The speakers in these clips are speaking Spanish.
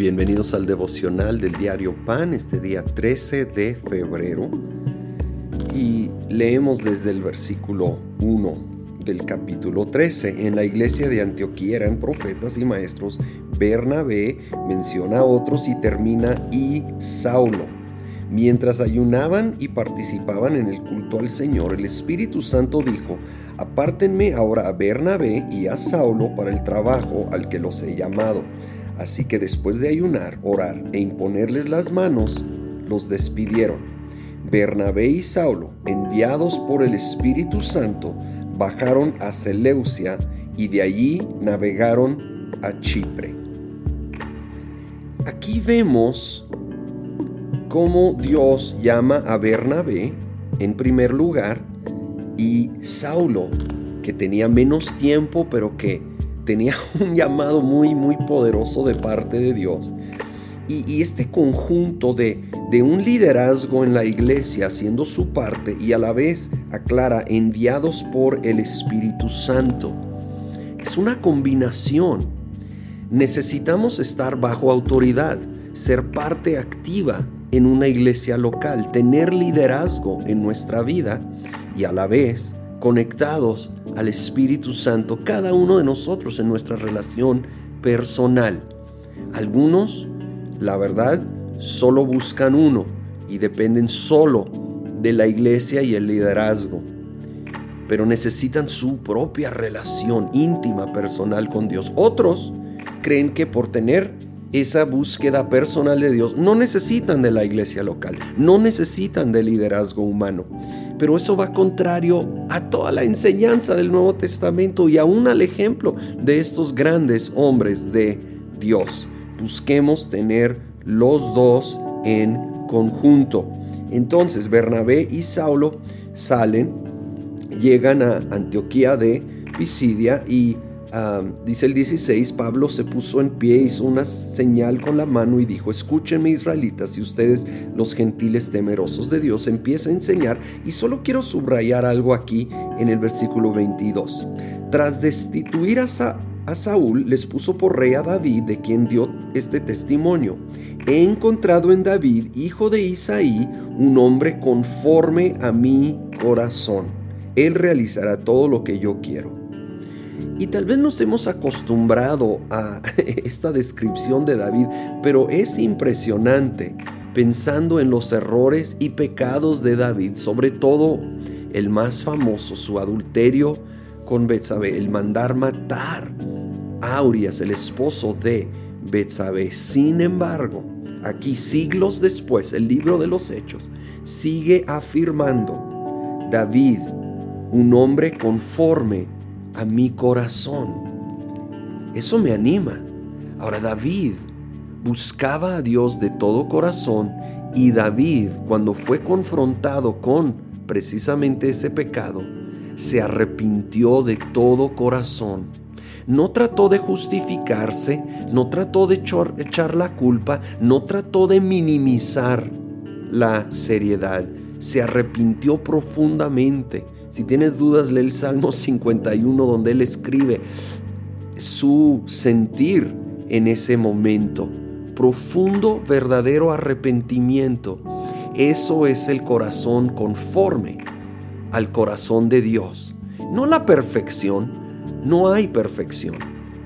Bienvenidos al devocional del diario Pan, este día 13 de febrero. Y leemos desde el versículo 1 del capítulo 13. En la iglesia de Antioquía eran profetas y maestros. Bernabé menciona a otros y termina y Saulo. Mientras ayunaban y participaban en el culto al Señor, el Espíritu Santo dijo, apártenme ahora a Bernabé y a Saulo para el trabajo al que los he llamado. Así que después de ayunar, orar e imponerles las manos, los despidieron. Bernabé y Saulo, enviados por el Espíritu Santo, bajaron a Seleucia y de allí navegaron a Chipre. Aquí vemos cómo Dios llama a Bernabé en primer lugar y Saulo, que tenía menos tiempo pero que tenía un llamado muy, muy poderoso de parte de Dios. Y, este conjunto de, de un liderazgo en la iglesia haciendo su parte y a la vez, aclara, enviados por el Espíritu Santo. Es una combinación. Necesitamos estar bajo autoridad, ser parte activa en una iglesia local, tener liderazgo en nuestra vida y a la vez conectados al Espíritu Santo, cada uno de nosotros en nuestra relación personal. Algunos, la verdad, solo buscan uno y dependen solo de la iglesia y el liderazgo, pero necesitan su propia relación íntima, personal con Dios. Otros creen que por tener esa búsqueda personal de Dios no necesitan de la iglesia local, no necesitan de liderazgo humano pero eso va contrario a toda la enseñanza del Nuevo Testamento y aún al ejemplo de estos grandes hombres de Dios. Busquemos tener los dos en conjunto. Entonces Bernabé y Saulo salen, llegan a Antioquía de Pisidia y dice el 16, Pablo se puso en pie, hizo una señal con la mano y dijo, escúchenme israelitas, si ustedes los gentiles temerosos de Dios empieza a enseñar, y solo quiero subrayar algo aquí en el versículo 22. Tras destituir a, a Saúl, les puso por rey a David, de quien dio este testimonio. He encontrado en David, hijo de Isaí, un hombre conforme a mi corazón. Él realizará todo lo que yo quiero. Y tal vez nos hemos acostumbrado a esta descripción de David, pero es impresionante pensando en los errores y pecados de David, sobre todo el más famoso, su adulterio con Betsabé, el mandar matar a Urias, el esposo de Betsabé. Sin embargo, aquí siglos después, el libro de los Hechos sigue afirmando David, un hombre conforme a mi corazón. Eso me anima. Ahora David buscaba a Dios de todo corazón y David cuando fue confrontado con precisamente ese pecado, se arrepintió de todo corazón. No trató de justificarse, no trató de echar la culpa, no trató de minimizar la seriedad, se arrepintió profundamente si tienes dudas, lee el Salmo 51 donde él escribe su sentir en ese momento. Profundo, verdadero arrepentimiento. Eso es el corazón conforme al corazón de Dios. No la perfección, no hay perfección.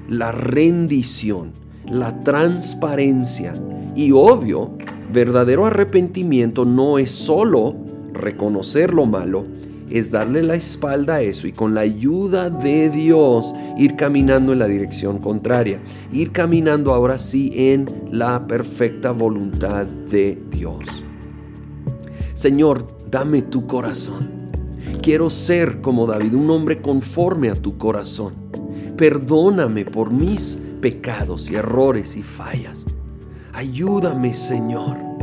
La rendición, la transparencia y obvio, verdadero arrepentimiento no es solo reconocer lo malo, es darle la espalda a eso y con la ayuda de Dios ir caminando en la dirección contraria, ir caminando ahora sí en la perfecta voluntad de Dios. Señor, dame tu corazón. Quiero ser como David, un hombre conforme a tu corazón. Perdóname por mis pecados y errores y fallas. Ayúdame, Señor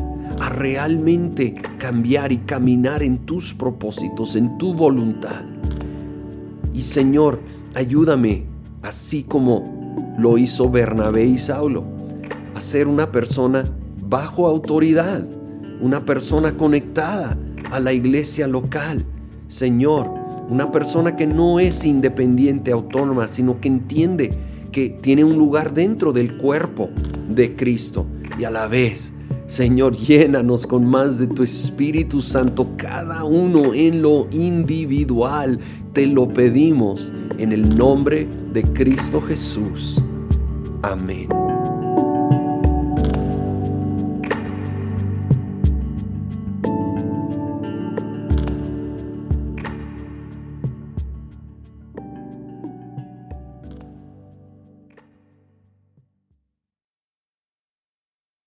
a realmente cambiar y caminar en tus propósitos, en tu voluntad. Y Señor, ayúdame, así como lo hizo Bernabé y Saulo, a ser una persona bajo autoridad, una persona conectada a la iglesia local. Señor, una persona que no es independiente, autónoma, sino que entiende que tiene un lugar dentro del cuerpo de Cristo. Y a la vez, Señor, llénanos con más de tu Espíritu Santo, cada uno en lo individual. Te lo pedimos en el nombre de Cristo Jesús. Amén.